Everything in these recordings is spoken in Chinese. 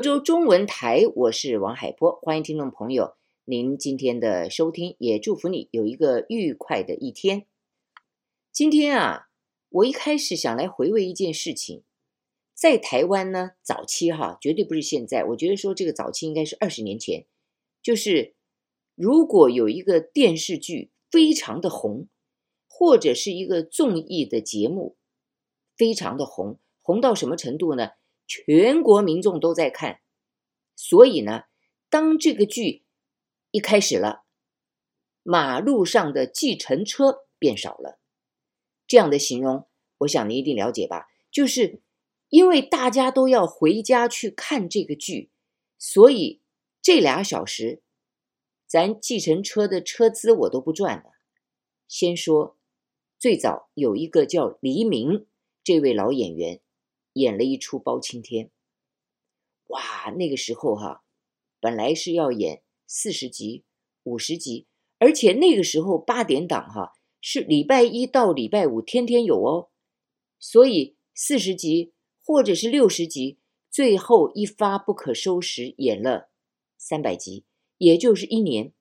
福州中文台，我是王海波，欢迎听众朋友您今天的收听，也祝福你有一个愉快的一天。今天啊，我一开始想来回味一件事情，在台湾呢，早期哈，绝对不是现在，我觉得说这个早期应该是二十年前，就是如果有一个电视剧非常的红，或者是一个综艺的节目非常的红，红到什么程度呢？全国民众都在看，所以呢，当这个剧一开始了，马路上的计程车变少了。这样的形容，我想你一定了解吧？就是因为大家都要回家去看这个剧，所以这俩小时，咱计程车的车资我都不赚了。先说，最早有一个叫黎明这位老演员。演了一出包青天，哇，那个时候哈，本来是要演四十集、五十集，而且那个时候八点档哈是礼拜一到礼拜五天天有哦，所以四十集或者是六十集，最后一发不可收拾，演了三百集，也就是一年，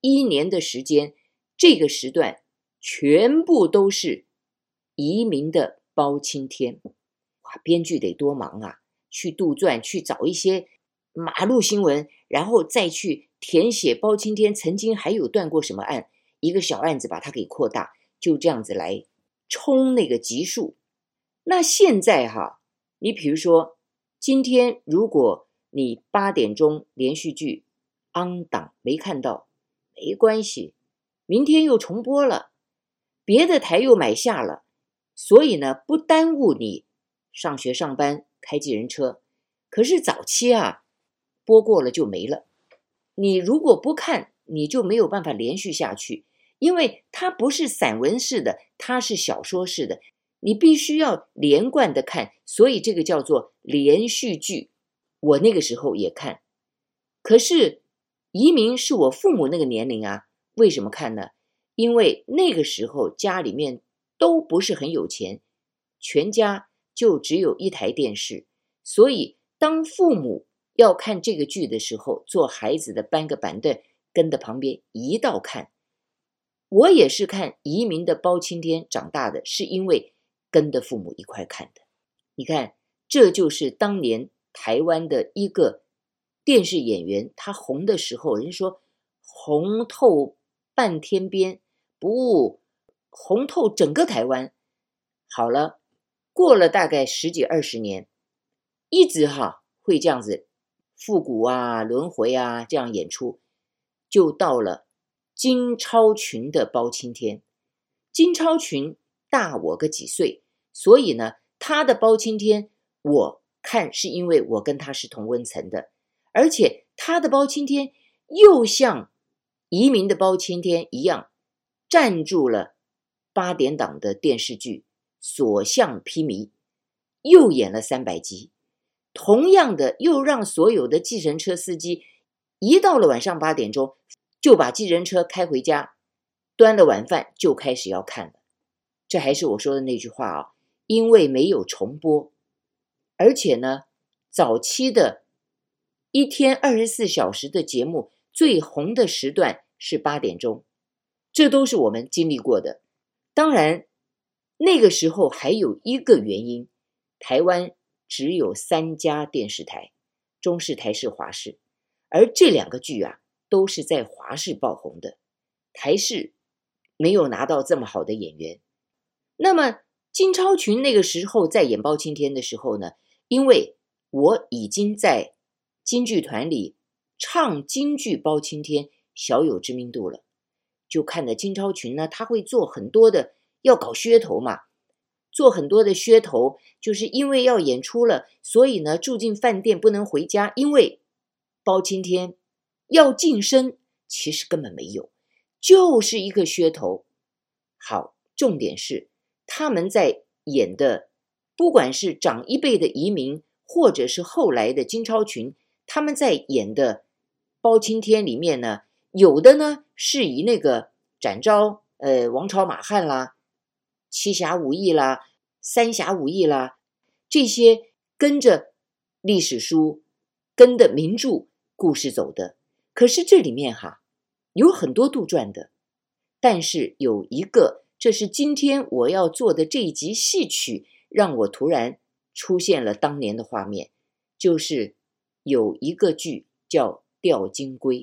一年的时间，这个时段全部都是移民的包青天。编剧得多忙啊！去杜撰，去找一些马路新闻，然后再去填写包青天曾经还有断过什么案，一个小案子把它给扩大，就这样子来冲那个集数。那现在哈，你比如说今天，如果你八点钟连续剧 on 档没看到，没关系，明天又重播了，别的台又买下了，所以呢，不耽误你。上学上班开计人车，可是早期啊，播过了就没了。你如果不看，你就没有办法连续下去，因为它不是散文式的，它是小说式的，你必须要连贯的看，所以这个叫做连续剧。我那个时候也看，可是移民是我父母那个年龄啊，为什么看呢？因为那个时候家里面都不是很有钱，全家。就只有一台电视，所以当父母要看这个剧的时候，做孩子的搬个板凳跟在旁边一道看。我也是看《移民的包青天》长大的，是因为跟着父母一块看的。你看，这就是当年台湾的一个电视演员，他红的时候，人说红透半天边，不，红透整个台湾。好了。过了大概十几二十年，一直哈会这样子复古啊、轮回啊这样演出，就到了金超群的包青天。金超群大我个几岁，所以呢，他的包青天我看是因为我跟他是同温层的，而且他的包青天又像移民的包青天一样，站住了八点档的电视剧。所向披靡，又演了三百集，同样的又让所有的计程车司机一到了晚上八点钟就把计程车开回家，端了晚饭就开始要看。这还是我说的那句话啊，因为没有重播，而且呢，早期的一天二十四小时的节目最红的时段是八点钟，这都是我们经历过的。当然。那个时候还有一个原因，台湾只有三家电视台，中视、台视、华视，而这两个剧啊都是在华视爆红的，台视没有拿到这么好的演员。那么金超群那个时候在演包青天的时候呢，因为我已经在京剧团里唱京剧包青天，小有知名度了，就看到金超群呢，他会做很多的。要搞噱头嘛，做很多的噱头，就是因为要演出了，所以呢住进饭店不能回家，因为包青天要晋升，其实根本没有，就是一个噱头。好，重点是他们在演的，不管是长一辈的移民，或者是后来的金超群，他们在演的包青天里面呢，有的呢是以那个展昭，呃，王朝马汉啦。七侠五义啦，三侠五义啦，这些跟着历史书跟着名著故事走的。可是这里面哈有很多杜撰的，但是有一个，这是今天我要做的这一集戏曲，让我突然出现了当年的画面，就是有一个剧叫《吊金龟》，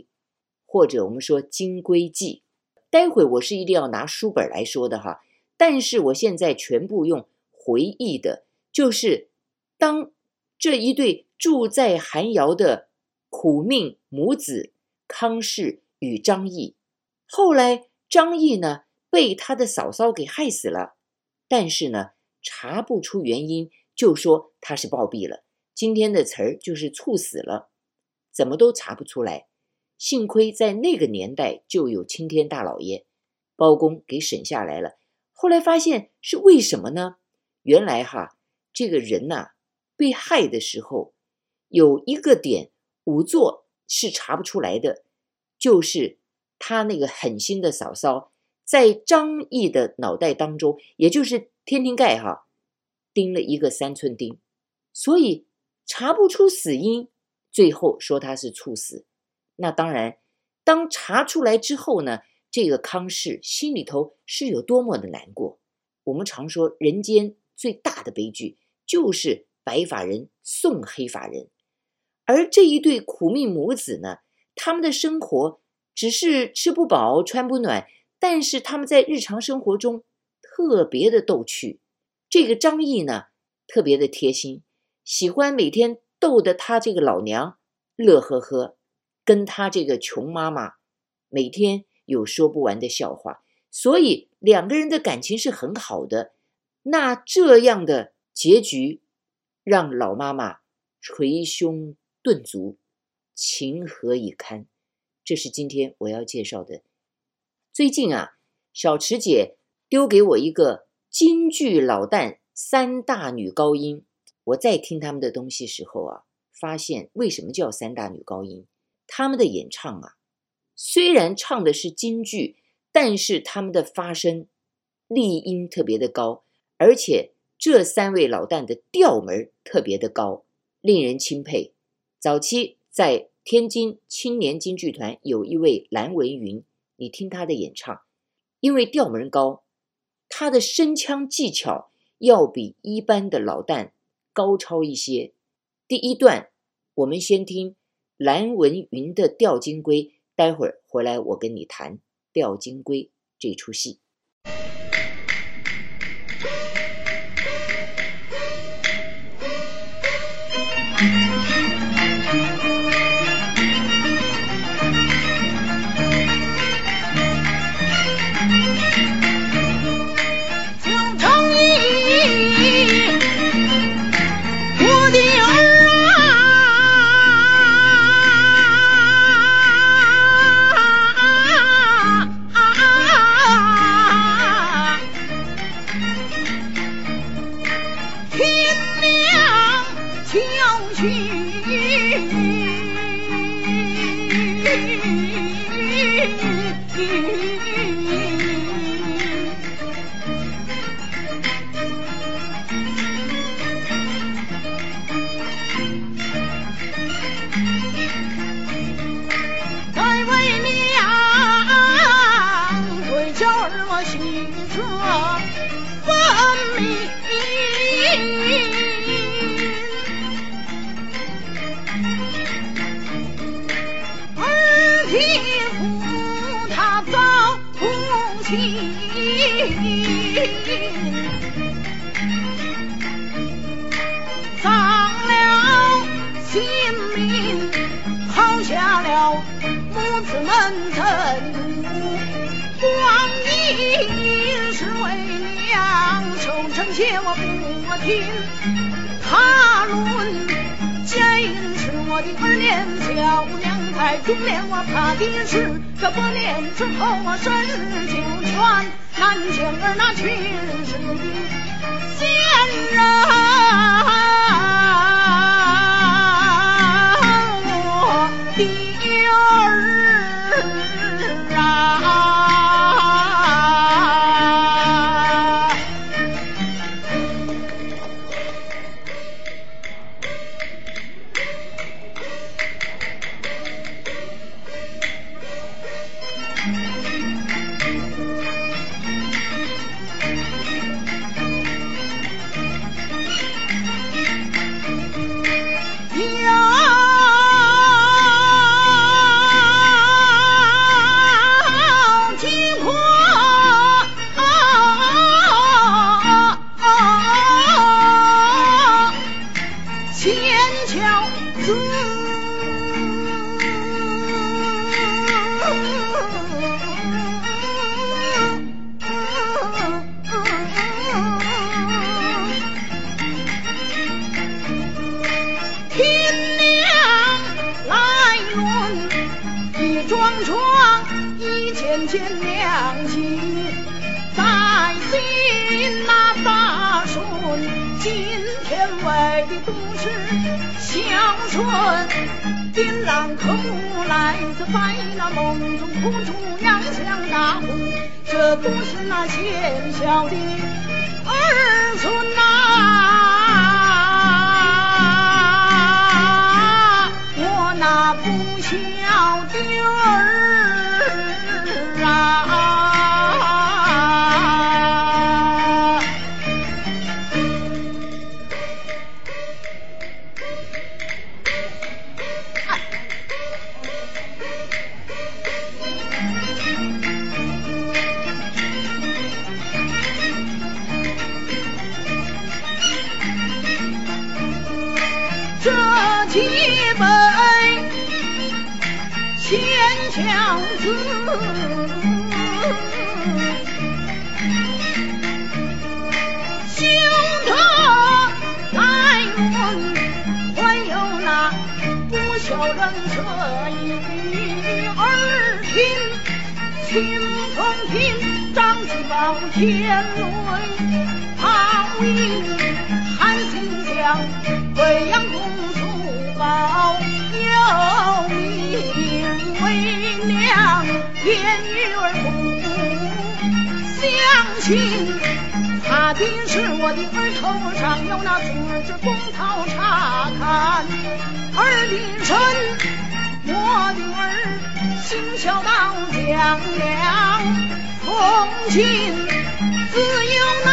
或者我们说《金龟记》。待会我是一定要拿书本来说的哈，但是我现在全部用回忆的，就是当这一对住在寒窑的苦命母子康氏与张毅，后来张毅呢被他的嫂嫂给害死了，但是呢查不出原因，就说他是暴毙了。今天的词儿就是猝死了，怎么都查不出来。幸亏在那个年代就有青天大老爷包公给审下来了。后来发现是为什么呢？原来哈，这个人呐被害的时候有一个点仵作是查不出来的，就是他那个狠心的嫂嫂在张毅的脑袋当中，也就是天庭盖哈，钉了一个三寸钉，所以查不出死因，最后说他是猝死。那当然，当查出来之后呢，这个康氏心里头是有多么的难过。我们常说，人间最大的悲剧就是白发人送黑发人，而这一对苦命母子呢，他们的生活只是吃不饱穿不暖，但是他们在日常生活中特别的逗趣。这个张毅呢，特别的贴心，喜欢每天逗得他这个老娘乐呵呵。跟他这个穷妈妈每天有说不完的笑话，所以两个人的感情是很好的。那这样的结局让老妈妈捶胸顿足，情何以堪？这是今天我要介绍的。最近啊，小池姐丢给我一个京剧老旦三大女高音，我在听他们的东西时候啊，发现为什么叫三大女高音？他们的演唱啊，虽然唱的是京剧，但是他们的发声丽音特别的高，而且这三位老旦的调门特别的高，令人钦佩。早期在天津青年京剧团有一位蓝文云，你听他的演唱，因为调门高，他的声腔技巧要比一般的老旦高超一些。第一段，我们先听。蓝文云的《吊金龟》，待会儿回来我跟你谈《吊金龟》这出戏。臣不光阴是为娘守贞节我不听他论奸淫是我的儿年小娘太中年我怕的是这百年之后我生日就全难见儿那去是的人我的儿 Música 今天为的都是孝顺。定然可不来自在那梦中苦楚娘想大哭，这都是那贤孝的儿孙呐、我那不孝的儿。贤孝子，休得来论，还有那不孝人这一耳听，清风听，张继宝天雷号引，韩信将。贵阳天女儿不相信。他的是我的儿头上有那四只公桃插看，儿的身，我的儿行孝道将良，从亲自有那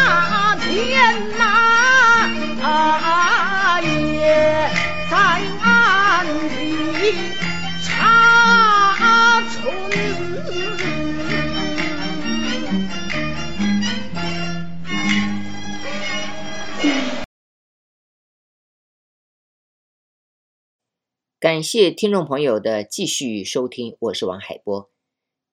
感谢听众朋友的继续收听，我是王海波。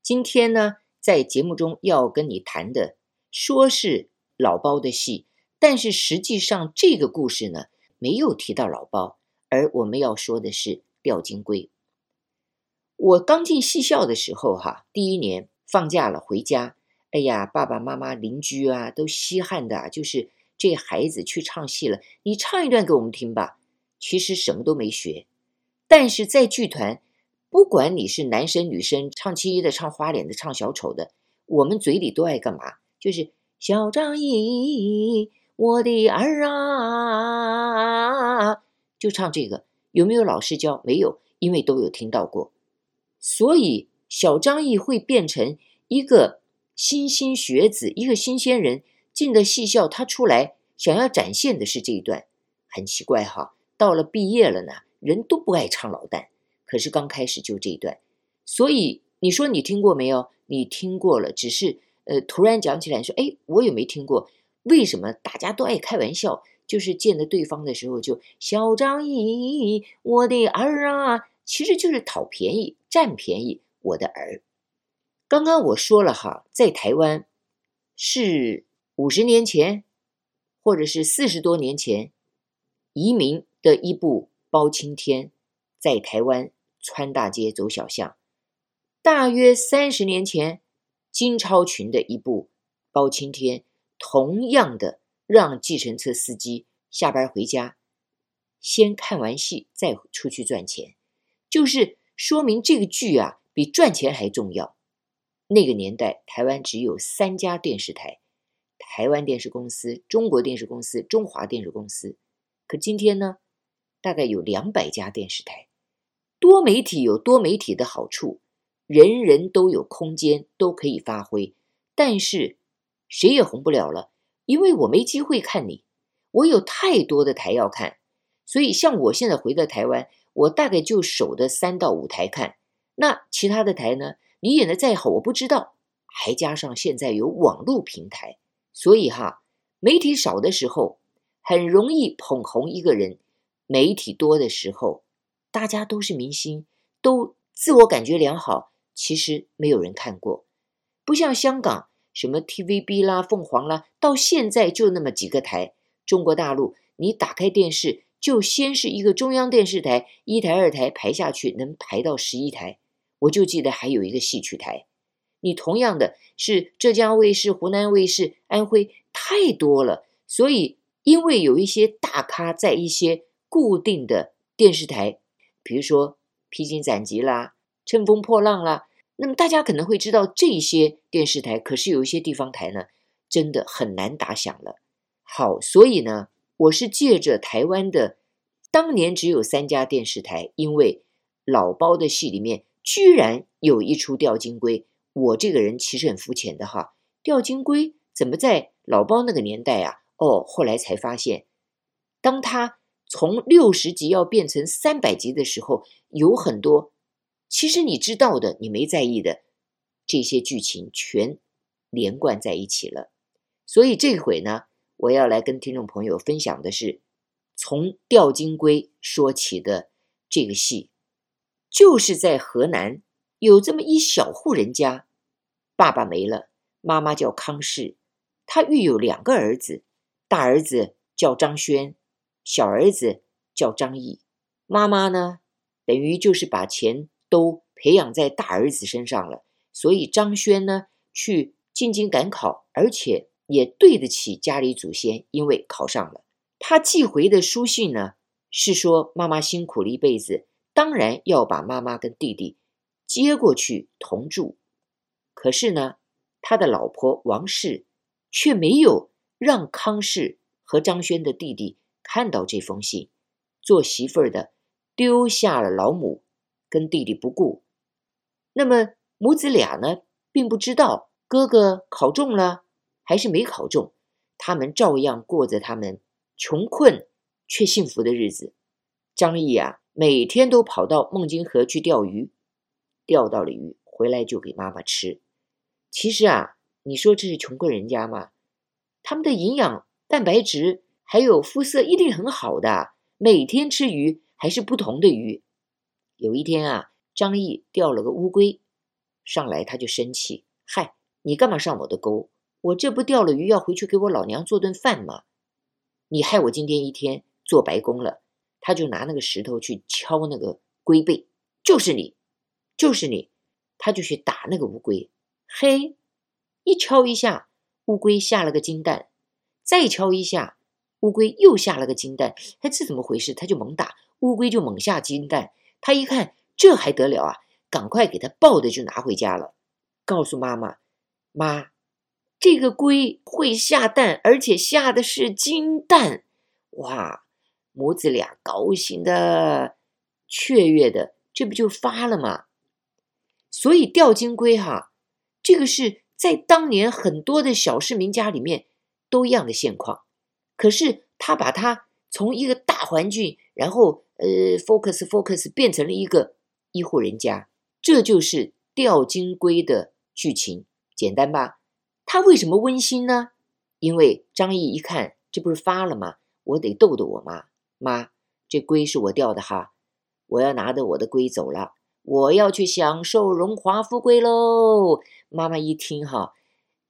今天呢，在节目中要跟你谈的，说是老包的戏，但是实际上这个故事呢，没有提到老包，而我们要说的是吊金龟。我刚进戏校的时候，哈，第一年放假了回家，哎呀，爸爸妈妈、邻居啊，都稀罕的，就是这孩子去唱戏了，你唱一段给我们听吧。其实什么都没学，但是在剧团，不管你是男生女生，唱青衣的、唱花脸的、唱小丑的，我们嘴里都爱干嘛？就是小张毅。我的儿啊，就唱这个，有没有老师教？没有，因为都有听到过。所以小张毅会变成一个新兴学子，一个新鲜人进的戏校，他出来想要展现的是这一段，很奇怪哈。到了毕业了呢，人都不爱唱老旦，可是刚开始就这一段。所以你说你听过没有？你听过了，只是呃突然讲起来说，哎，我也没听过。为什么大家都爱开玩笑？就是见了对方的时候就小张毅，我的儿啊，其实就是讨便宜、占便宜。我的儿，刚刚我说了哈，在台湾是五十年前，或者是四十多年前移民的一部《包青天》，在台湾穿大街走小巷；大约三十年前金超群的一部《包青天》。同样的，让计程车司机下班回家，先看完戏再出去赚钱，就是说明这个剧啊比赚钱还重要。那个年代，台湾只有三家电视台：台湾电视公司、中国电视公司、中华电视公司。可今天呢，大概有两百家电视台。多媒体有多媒体的好处，人人都有空间，都可以发挥，但是谁也红不了了，因为我没机会看你，我有太多的台要看，所以像我现在回到台湾，我大概就守的三到五台看，那其他的台呢？你演的再好，我不知道，还加上现在有网络平台，所以哈，媒体少的时候很容易捧红一个人，媒体多的时候，大家都是明星，都自我感觉良好。其实没有人看过，不像香港什么 TVB 啦、凤凰啦，到现在就那么几个台。中国大陆，你打开电视就先是一个中央电视台，一台、二台排下去能排到十一台。我就记得还有一个戏曲台。你同样的是浙江卫视、湖南卫视、安徽，太多了。所以因为有一些大咖在一些固定的电视台，比如说《披荆斩棘》啦、《乘风破浪》啦。那么大家可能会知道这些电视台，可是有一些地方台呢，真的很难打响了。好，所以呢，我是借着台湾的当年只有三家电视台，因为老包的戏里面居然有一出《吊金龟》，我这个人其实很肤浅的哈，《吊金龟》怎么在老包那个年代啊？哦，后来才发现，当他从六十集要变成三百集的时候，有很多。其实你知道的，你没在意的这些剧情全连贯在一起了。所以这回呢，我要来跟听众朋友分享的是从《吊金龟》说起的这个戏，就是在河南有这么一小户人家，爸爸没了，妈妈叫康氏，他育有两个儿子，大儿子叫张轩，小儿子叫张毅。妈妈呢，等于就是把钱。都培养在大儿子身上了，所以张轩呢去进京赶考，而且也对得起家里祖先，因为考上了。他寄回的书信呢是说妈妈辛苦了一辈子，当然要把妈妈跟弟弟接过去同住。可是呢，他的老婆王氏却没有让康氏和张轩的弟弟看到这封信，做媳妇儿的丢下了老母。跟弟弟不顾，那么母子俩呢，并不知道哥哥考中了还是没考中，他们照样过着他们穷困却幸福的日子。张毅啊，每天都跑到孟津河去钓鱼，钓到了鱼回来就给妈妈吃。其实啊，你说这是穷困人家吗？他们的营养、蛋白质还有肤色一定很好的，每天吃鱼还是不同的鱼。有一天啊，张毅钓了个乌龟，上来他就生气：“嗨，你干嘛上我的钩？我这不钓了鱼，要回去给我老娘做顿饭吗？你害我今天一天做白工了。”他就拿那个石头去敲那个龟背，就是你，就是你。他就去打那个乌龟，嘿，一敲一下，乌龟下了个金蛋；再敲一下，乌龟又下了个金蛋。哎，这怎么回事？他就猛打，乌龟就猛下金蛋。他一看，这还得了啊！赶快给他抱的就拿回家了，告诉妈妈：“妈，这个龟会下蛋，而且下的是金蛋。”哇，母子俩高兴的、雀跃的，这不就发了吗？所以钓金龟哈，这个是在当年很多的小市民家里面都一样的现况。可是他把它从一个大环境，然后。呃，focus focus 变成了一个一户人家，这就是钓金龟的剧情，简单吧？他为什么温馨呢？因为张毅一看，这不是发了吗？我得逗逗我妈，妈，这龟是我钓的哈，我要拿着我的龟走了，我要去享受荣华富贵喽。妈妈一听哈，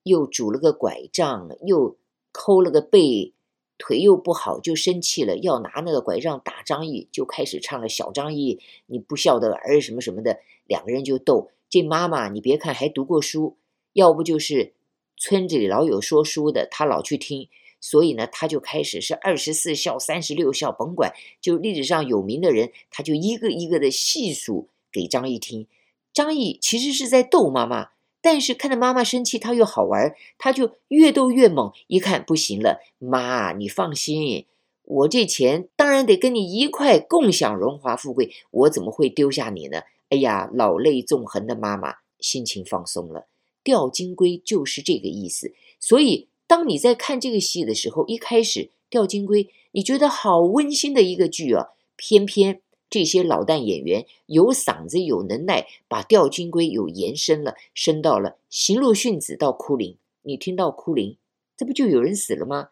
又拄了个拐杖，又抠了个背。腿又不好，就生气了，要拿那个拐杖打张毅，就开始唱了《小张毅，你不孝的儿什么什么的》，两个人就斗。这妈妈，你别看还读过书，要不就是村子里老有说书的，他老去听，所以呢，他就开始是二十四孝、三十六孝，甭管就历史上有名的人，他就一个一个的细数给张毅听。张毅其实是在逗妈妈。但是看到妈妈生气，他又好玩，他就越斗越猛。一看不行了，妈，你放心，我这钱当然得跟你一块共享荣华富贵，我怎么会丢下你呢？哎呀，老泪纵横的妈妈心情放松了。吊金龟就是这个意思。所以，当你在看这个戏的时候，一开始吊金龟，你觉得好温馨的一个剧啊，偏偏这些老旦演员有嗓子有能耐，把吊金龟有延伸了，伸到了行路训子到哭灵。你听到哭灵，这不就有人死了吗？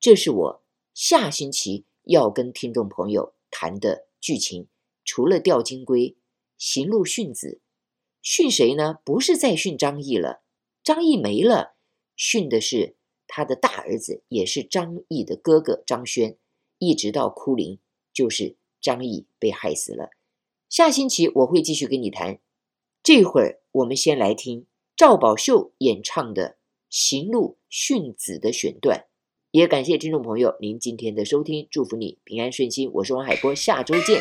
这是我下星期要跟听众朋友谈的剧情。除了吊金龟，行路训子，训谁呢？不是再训张毅了，张毅没了，训的是他的大儿子，也是张毅的哥哥张轩。一直到哭灵，就是张毅被害死了。下星期我会继续跟你谈。这会儿我们先来听赵宝秀演唱的《行路训子》的选段。也感谢听众朋友您今天的收听，祝福你平安顺心。我是王海波，下周见。